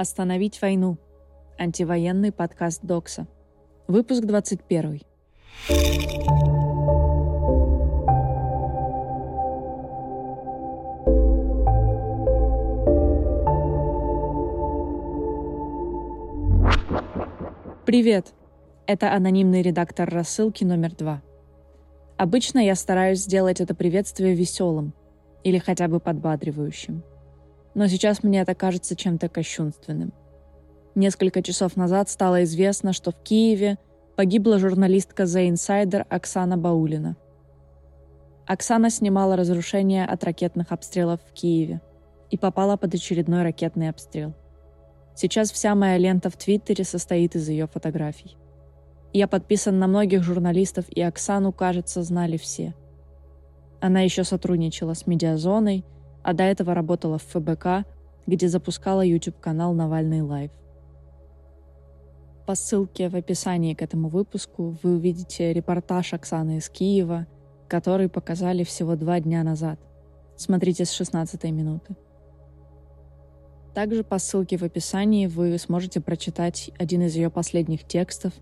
Остановить войну. Антивоенный подкаст Докса. Выпуск 21. Привет! Это анонимный редактор рассылки номер два. Обычно я стараюсь сделать это приветствие веселым или хотя бы подбадривающим. Но сейчас мне это кажется чем-то кощунственным. Несколько часов назад стало известно, что в Киеве погибла журналистка The Insider Оксана Баулина. Оксана снимала разрушения от ракетных обстрелов в Киеве и попала под очередной ракетный обстрел. Сейчас вся моя лента в Твиттере состоит из ее фотографий. Я подписан на многих журналистов, и Оксану, кажется, знали все. Она еще сотрудничала с медиазоной, а до этого работала в ФБК, где запускала YouTube-канал «Навальный Live». По ссылке в описании к этому выпуску вы увидите репортаж Оксаны из Киева, который показали всего два дня назад. Смотрите с 16 минуты. Также по ссылке в описании вы сможете прочитать один из ее последних текстов,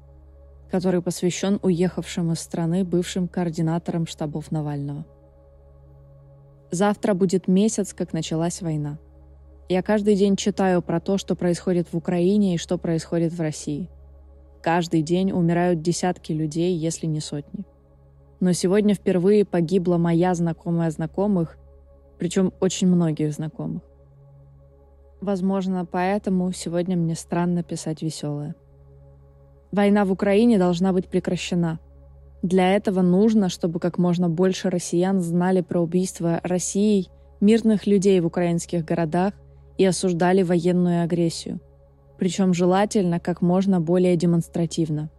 который посвящен уехавшим из страны бывшим координаторам штабов Навального. Завтра будет месяц, как началась война. Я каждый день читаю про то, что происходит в Украине и что происходит в России. Каждый день умирают десятки людей, если не сотни. Но сегодня впервые погибла моя знакомая знакомых, причем очень многих знакомых. Возможно, поэтому сегодня мне странно писать веселое. Война в Украине должна быть прекращена – для этого нужно, чтобы как можно больше россиян знали про убийство Россией мирных людей в украинских городах и осуждали военную агрессию. Причем желательно как можно более демонстративно.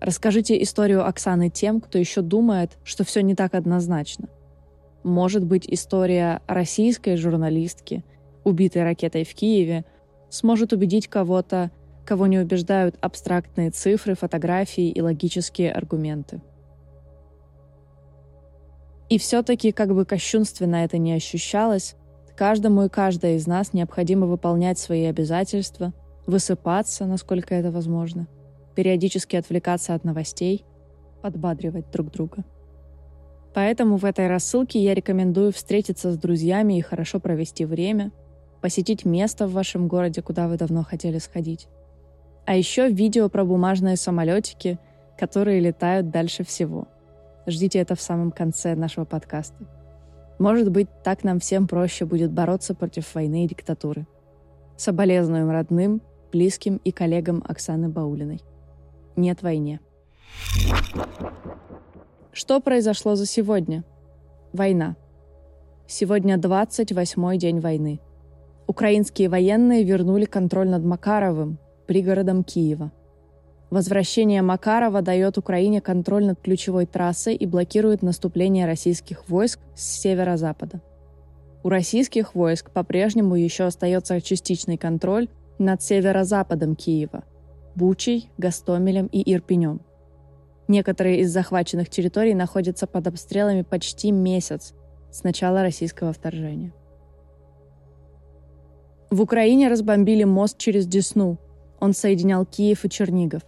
Расскажите историю Оксаны тем, кто еще думает, что все не так однозначно. Может быть, история российской журналистки, убитой ракетой в Киеве, сможет убедить кого-то, кого не убеждают абстрактные цифры, фотографии и логические аргументы. И все-таки, как бы кощунственно это не ощущалось, каждому и каждой из нас необходимо выполнять свои обязательства, высыпаться, насколько это возможно, периодически отвлекаться от новостей, подбадривать друг друга. Поэтому в этой рассылке я рекомендую встретиться с друзьями и хорошо провести время, посетить место в вашем городе, куда вы давно хотели сходить. А еще видео про бумажные самолетики, которые летают дальше всего. Ждите это в самом конце нашего подкаста. Может быть, так нам всем проще будет бороться против войны и диктатуры. Соболезнуем родным, близким и коллегам Оксаны Баулиной. Нет войне. Что произошло за сегодня? Война. Сегодня 28-й день войны. Украинские военные вернули контроль над Макаровым, пригородом Киева. Возвращение Макарова дает Украине контроль над ключевой трассой и блокирует наступление российских войск с северо-запада. У российских войск по-прежнему еще остается частичный контроль над северо-западом Киева – Бучей, Гастомелем и Ирпенем. Некоторые из захваченных территорий находятся под обстрелами почти месяц с начала российского вторжения. В Украине разбомбили мост через Десну – он соединял Киев и Чернигов.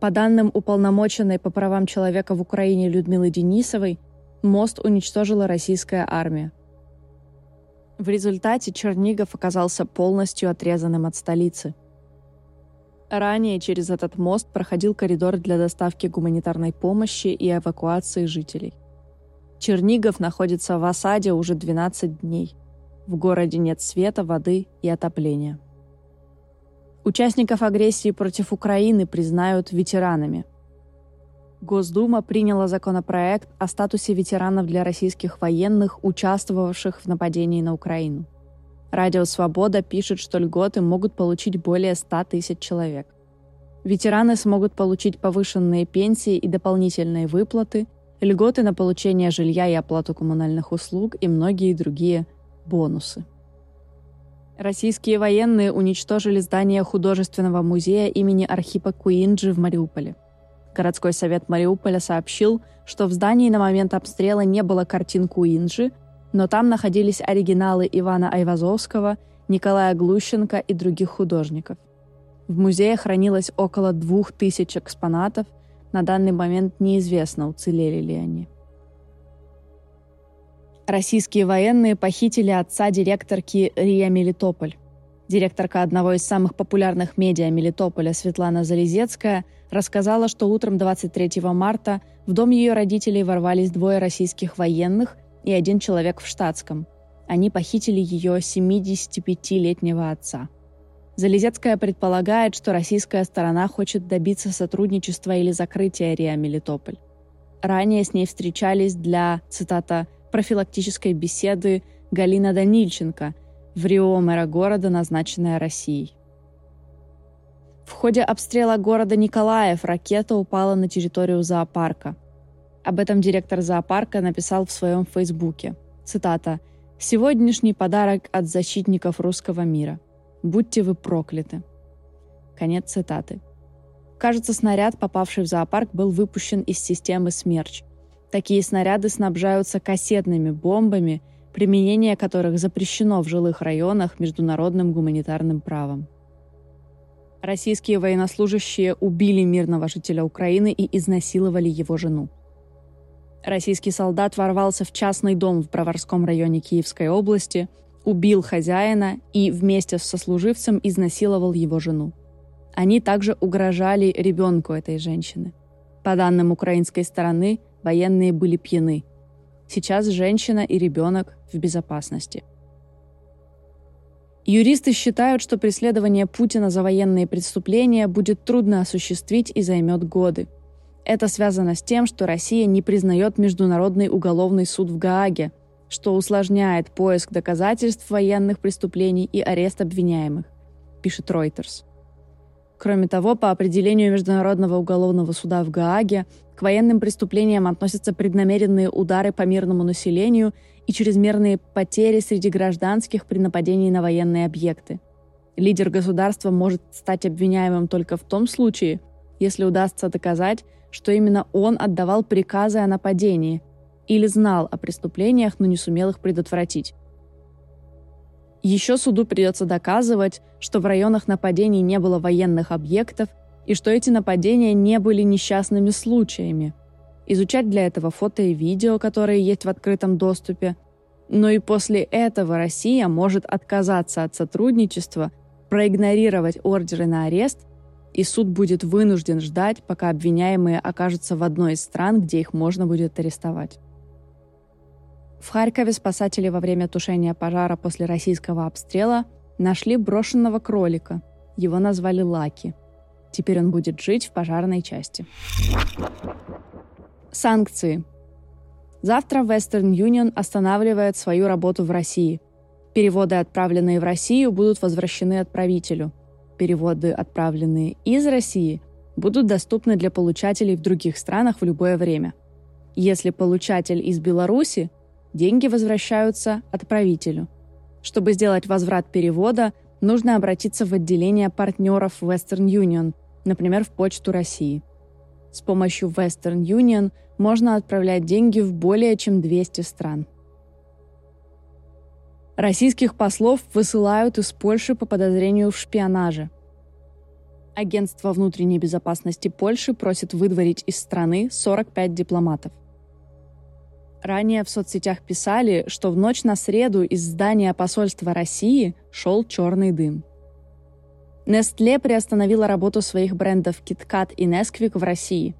По данным уполномоченной по правам человека в Украине Людмилы Денисовой, мост уничтожила российская армия. В результате Чернигов оказался полностью отрезанным от столицы. Ранее через этот мост проходил коридор для доставки гуманитарной помощи и эвакуации жителей. Чернигов находится в осаде уже 12 дней. В городе нет света, воды и отопления. Участников агрессии против Украины признают ветеранами. Госдума приняла законопроект о статусе ветеранов для российских военных, участвовавших в нападении на Украину. Радио «Свобода» пишет, что льготы могут получить более 100 тысяч человек. Ветераны смогут получить повышенные пенсии и дополнительные выплаты, льготы на получение жилья и оплату коммунальных услуг и многие другие бонусы. Российские военные уничтожили здание художественного музея имени Архипа Куинджи в Мариуполе. Городской совет Мариуполя сообщил, что в здании на момент обстрела не было картин Куинджи, но там находились оригиналы Ивана Айвазовского Николая Глущенко и других художников. В музее хранилось около двух тысяч экспонатов, на данный момент неизвестно, уцелели ли они. Российские военные похитили отца директорки РИА Мелитополь. Директорка одного из самых популярных медиа Мелитополя Светлана Залезецкая рассказала, что утром 23 марта в дом ее родителей ворвались двое российских военных и один человек в штатском. Они похитили ее 75-летнего отца. Залезецкая предполагает, что российская сторона хочет добиться сотрудничества или закрытия РИА Мелитополь. Ранее с ней встречались для, цитата, «профилактической беседы» Галина Данильченко, в Рио мэра города, назначенная Россией. В ходе обстрела города Николаев ракета упала на территорию зоопарка. Об этом директор зоопарка написал в своем фейсбуке. Цитата. «Сегодняшний подарок от защитников русского мира. Будьте вы прокляты». Конец цитаты. Кажется, снаряд, попавший в зоопарк, был выпущен из системы «Смерч». Такие снаряды снабжаются кассетными бомбами, применение которых запрещено в жилых районах международным гуманитарным правом. Российские военнослужащие убили мирного жителя Украины и изнасиловали его жену. Российский солдат ворвался в частный дом в Броварском районе Киевской области, убил хозяина и вместе с сослуживцем изнасиловал его жену. Они также угрожали ребенку этой женщины. По данным украинской стороны, военные были пьяны. Сейчас женщина и ребенок в безопасности – Юристы считают, что преследование Путина за военные преступления будет трудно осуществить и займет годы. Это связано с тем, что Россия не признает Международный уголовный суд в Гааге, что усложняет поиск доказательств военных преступлений и арест обвиняемых, пишет Reuters. Кроме того, по определению Международного уголовного суда в Гааге, к военным преступлениям относятся преднамеренные удары по мирному населению и чрезмерные потери среди гражданских при нападении на военные объекты. Лидер государства может стать обвиняемым только в том случае, если удастся доказать, что именно он отдавал приказы о нападении или знал о преступлениях, но не сумел их предотвратить. Еще суду придется доказывать, что в районах нападений не было военных объектов и что эти нападения не были несчастными случаями. Изучать для этого фото и видео, которые есть в открытом доступе. Но и после этого Россия может отказаться от сотрудничества, проигнорировать ордеры на арест, и суд будет вынужден ждать, пока обвиняемые окажутся в одной из стран, где их можно будет арестовать. В Харькове спасатели во время тушения пожара после российского обстрела нашли брошенного кролика. Его назвали Лаки. Теперь он будет жить в пожарной части. Санкции. Завтра Western Union останавливает свою работу в России. Переводы, отправленные в Россию, будут возвращены отправителю. Переводы, отправленные из России, будут доступны для получателей в других странах в любое время. Если получатель из Беларуси, деньги возвращаются отправителю. Чтобы сделать возврат перевода, нужно обратиться в отделение партнеров Western Union, например, в Почту России. С помощью Western Union можно отправлять деньги в более чем 200 стран. Российских послов высылают из Польши по подозрению в шпионаже. Агентство внутренней безопасности Польши просит выдворить из страны 45 дипломатов. Ранее в соцсетях писали, что в ночь на среду из здания посольства России шел черный дым. Nestle приостановила работу своих брендов KitKat и Nesquik в России.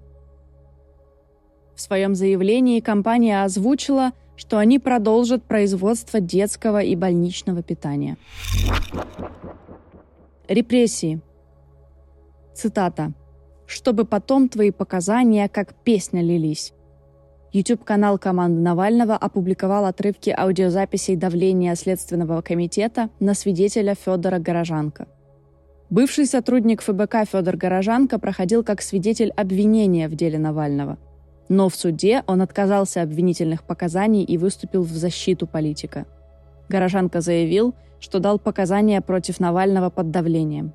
В своем заявлении компания озвучила, что они продолжат производство детского и больничного питания. Репрессии. Цитата. «Чтобы потом твои показания как песня лились». YouTube-канал команды Навального опубликовал отрывки аудиозаписей давления Следственного комитета на свидетеля Федора Горожанко. Бывший сотрудник ФБК Федор Горожанко проходил как свидетель обвинения в деле Навального. Но в суде он отказался обвинительных показаний и выступил в защиту политика. Горожанко заявил, что дал показания против Навального под давлением.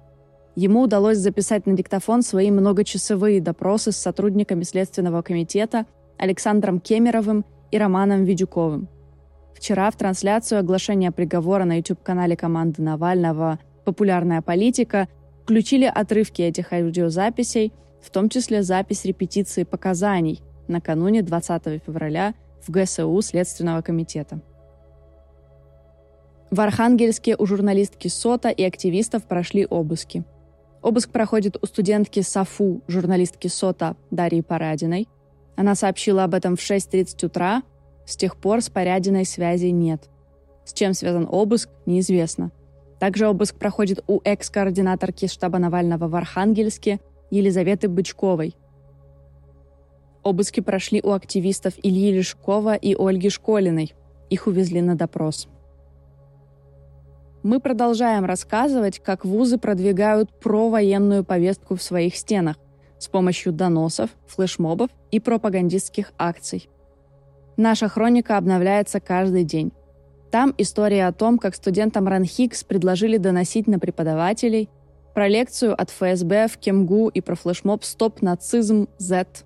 Ему удалось записать на диктофон свои многочасовые допросы с сотрудниками Следственного комитета Александром Кемеровым и Романом Видюковым. Вчера в трансляцию оглашения приговора на YouTube-канале команды Навального «Популярная политика» включили отрывки этих аудиозаписей, в том числе запись репетиции показаний накануне 20 февраля в ГСУ Следственного комитета. В Архангельске у журналистки СОТа и активистов прошли обыски. Обыск проходит у студентки САФУ, журналистки СОТа Дарьи Парадиной. Она сообщила об этом в 6.30 утра. С тех пор с Парядиной связи нет. С чем связан обыск, неизвестно. Также обыск проходит у экс-координаторки штаба Навального в Архангельске Елизаветы Бычковой. Обыски прошли у активистов Ильи Лешкова и Ольги Школиной. Их увезли на допрос мы продолжаем рассказывать, как вузы продвигают провоенную повестку в своих стенах с помощью доносов, флешмобов и пропагандистских акций. Наша хроника обновляется каждый день. Там история о том, как студентам РАНХИКС предложили доносить на преподавателей, про лекцию от ФСБ в Кемгу и про флешмоб «Стоп нацизм Z»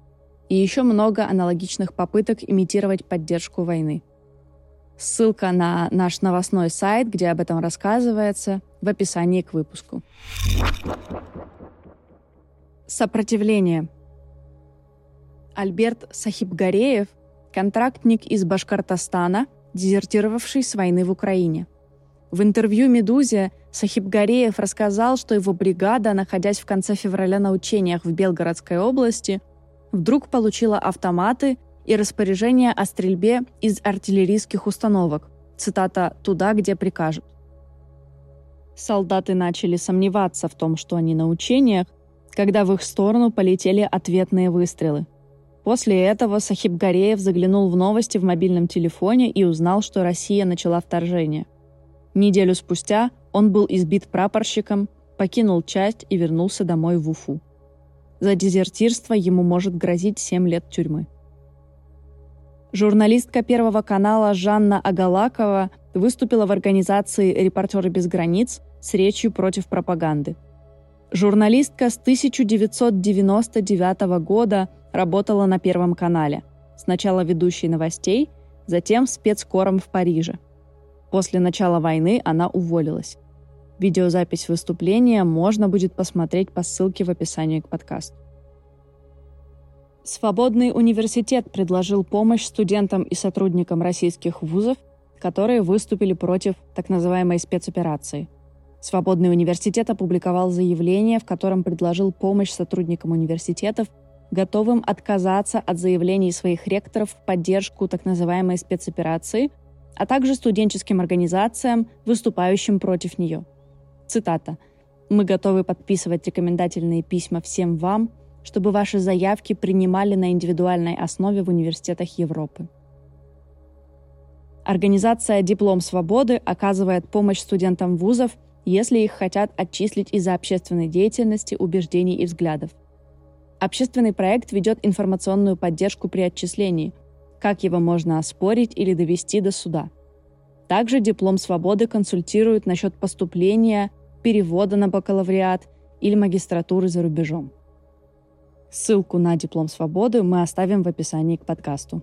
и еще много аналогичных попыток имитировать поддержку войны – Ссылка на наш новостной сайт, где об этом рассказывается, в описании к выпуску. Сопротивление. Альберт Сахибгареев – контрактник из Башкортостана, дезертировавший с войны в Украине. В интервью «Медузе» Сахибгареев рассказал, что его бригада, находясь в конце февраля на учениях в Белгородской области, вдруг получила автоматы и распоряжение о стрельбе из артиллерийских установок, цитата «туда, где прикажут». Солдаты начали сомневаться в том, что они на учениях, когда в их сторону полетели ответные выстрелы. После этого Сахиб Гореев заглянул в новости в мобильном телефоне и узнал, что Россия начала вторжение. Неделю спустя он был избит прапорщиком, покинул часть и вернулся домой в Уфу. За дезертирство ему может грозить 7 лет тюрьмы. Журналистка Первого канала Жанна Агалакова выступила в организации «Репортеры без границ» с речью против пропаганды. Журналистка с 1999 года работала на Первом канале. Сначала ведущей новостей, затем спецкором в Париже. После начала войны она уволилась. Видеозапись выступления можно будет посмотреть по ссылке в описании к подкасту. Свободный университет предложил помощь студентам и сотрудникам российских вузов, которые выступили против так называемой спецоперации. Свободный университет опубликовал заявление, в котором предложил помощь сотрудникам университетов, готовым отказаться от заявлений своих ректоров в поддержку так называемой спецоперации, а также студенческим организациям, выступающим против нее. Цитата. «Мы готовы подписывать рекомендательные письма всем вам, чтобы ваши заявки принимали на индивидуальной основе в университетах Европы. Организация «Диплом свободы» оказывает помощь студентам вузов, если их хотят отчислить из-за общественной деятельности, убеждений и взглядов. Общественный проект ведет информационную поддержку при отчислении, как его можно оспорить или довести до суда. Также «Диплом свободы» консультирует насчет поступления, перевода на бакалавриат или магистратуры за рубежом. Ссылку на диплом свободы мы оставим в описании к подкасту.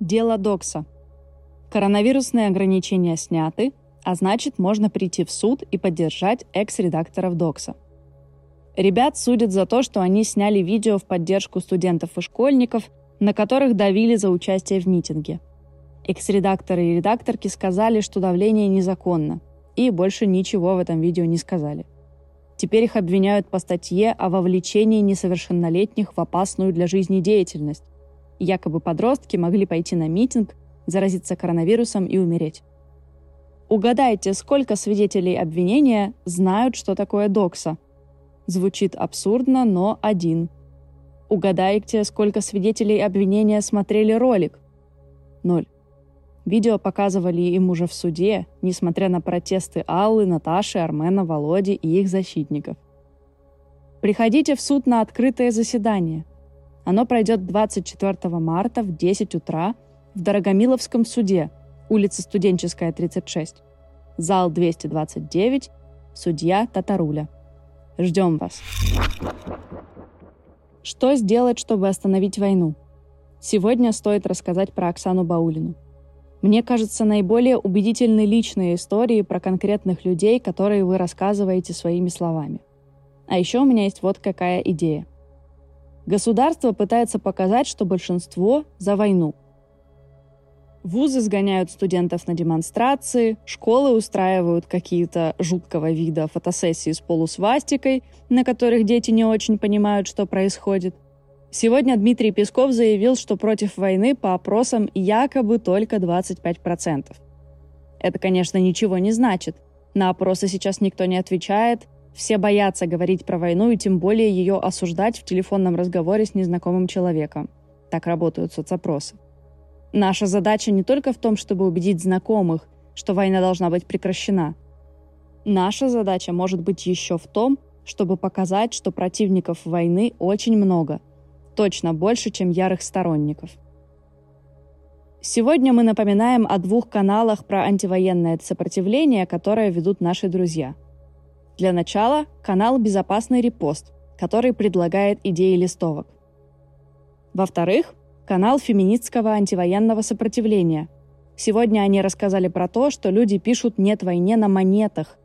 Дело Докса. Коронавирусные ограничения сняты, а значит, можно прийти в суд и поддержать экс-редакторов Докса. Ребят судят за то, что они сняли видео в поддержку студентов и школьников, на которых давили за участие в митинге. Экс-редакторы и редакторки сказали, что давление незаконно, и больше ничего в этом видео не сказали – Теперь их обвиняют по статье о вовлечении несовершеннолетних в опасную для жизни деятельность. Якобы подростки могли пойти на митинг, заразиться коронавирусом и умереть. Угадайте, сколько свидетелей обвинения знают, что такое докса? Звучит абсурдно, но один. Угадайте, сколько свидетелей обвинения смотрели ролик? Ноль. Видео показывали им уже в суде, несмотря на протесты Аллы, Наташи, Армена, Володи и их защитников. Приходите в суд на открытое заседание. Оно пройдет 24 марта в 10 утра в Дорогомиловском суде, улица Студенческая, 36. Зал 229, судья Татаруля. Ждем вас. Что сделать, чтобы остановить войну? Сегодня стоит рассказать про Оксану Баулину – Мне кажется, наиболее убедительны личные истории про конкретных людей, которые вы рассказываете своими словами. А еще у меня есть вот какая идея. Государство пытается показать, что большинство за войну. Вузы сгоняют студентов на демонстрации, школы устраивают какие-то жуткого вида фотосессии с полусвастикой, на которых дети не очень понимают, что происходит – Сегодня Дмитрий Песков заявил, что против войны по опросам якобы только 25%. Это, конечно, ничего не значит. На опросы сейчас никто не отвечает, все боятся говорить про войну и тем более ее осуждать в телефонном разговоре с незнакомым человеком. Так работают соцопросы. Наша задача не только в том, чтобы убедить знакомых, что война должна быть прекращена. Наша задача может быть еще в том, чтобы показать, что противников войны очень много – точно больше, чем ярых сторонников. Сегодня мы напоминаем о двух каналах про антивоенное сопротивление, которые ведут наши друзья. Для начала канал «Безопасный репост», который предлагает идеи листовок. Во-вторых, канал феминистского антивоенного сопротивления. Сегодня они рассказали про то, что люди пишут «нет войне» на монетах.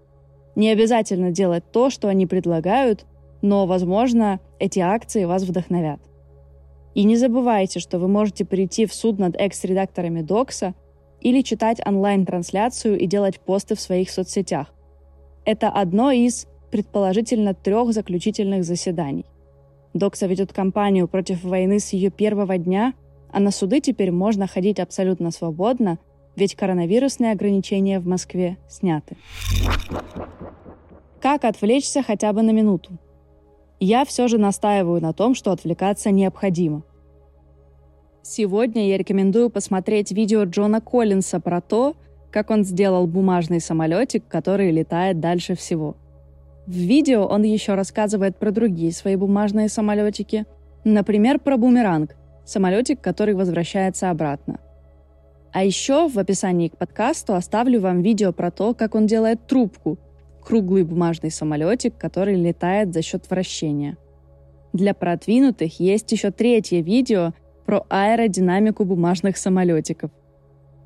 Не обязательно делать то, что они предлагают, но, возможно, эти акции вас вдохновят. И не забывайте, что вы можете прийти в суд над экс-редакторами Докса или читать онлайн-трансляцию и делать посты в своих соцсетях. Это одно из, предположительно, трех заключительных заседаний. Докса ведет кампанию против войны с ее первого дня, а на суды теперь можно ходить абсолютно свободно, ведь коронавирусные ограничения в Москве сняты. Как отвлечься хотя бы на минуту? я все же настаиваю на том, что отвлекаться необходимо. Сегодня я рекомендую посмотреть видео Джона Коллинса про то, как он сделал бумажный самолетик, который летает дальше всего. В видео он еще рассказывает про другие свои бумажные самолетики, например, про бумеранг, самолетик, который возвращается обратно. А еще в описании к подкасту оставлю вам видео про то, как он делает трубку – круглый бумажный самолетик, который летает за счет вращения. Для продвинутых есть еще третье видео про аэродинамику бумажных самолетиков.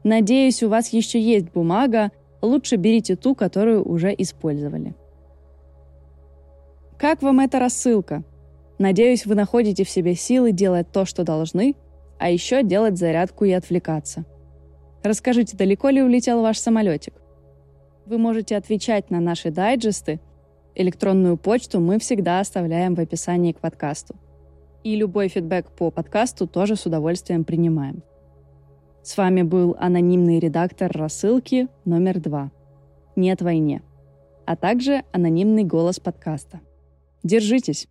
Надеюсь, у вас еще есть бумага, лучше берите ту, которую уже использовали. Как вам эта рассылка? Надеюсь, вы находите в себе силы делать то, что должны, а еще делать зарядку и отвлекаться. Расскажите, далеко ли улетел ваш самолетик? Вы можете отвечать на наши дайджесты. Электронную почту мы всегда оставляем в описании к подкасту. И любой фидбэк по подкасту тоже с удовольствием принимаем. С вами был анонимный редактор рассылки номер два «Нет войне», а также анонимный голос подкаста. Держитесь!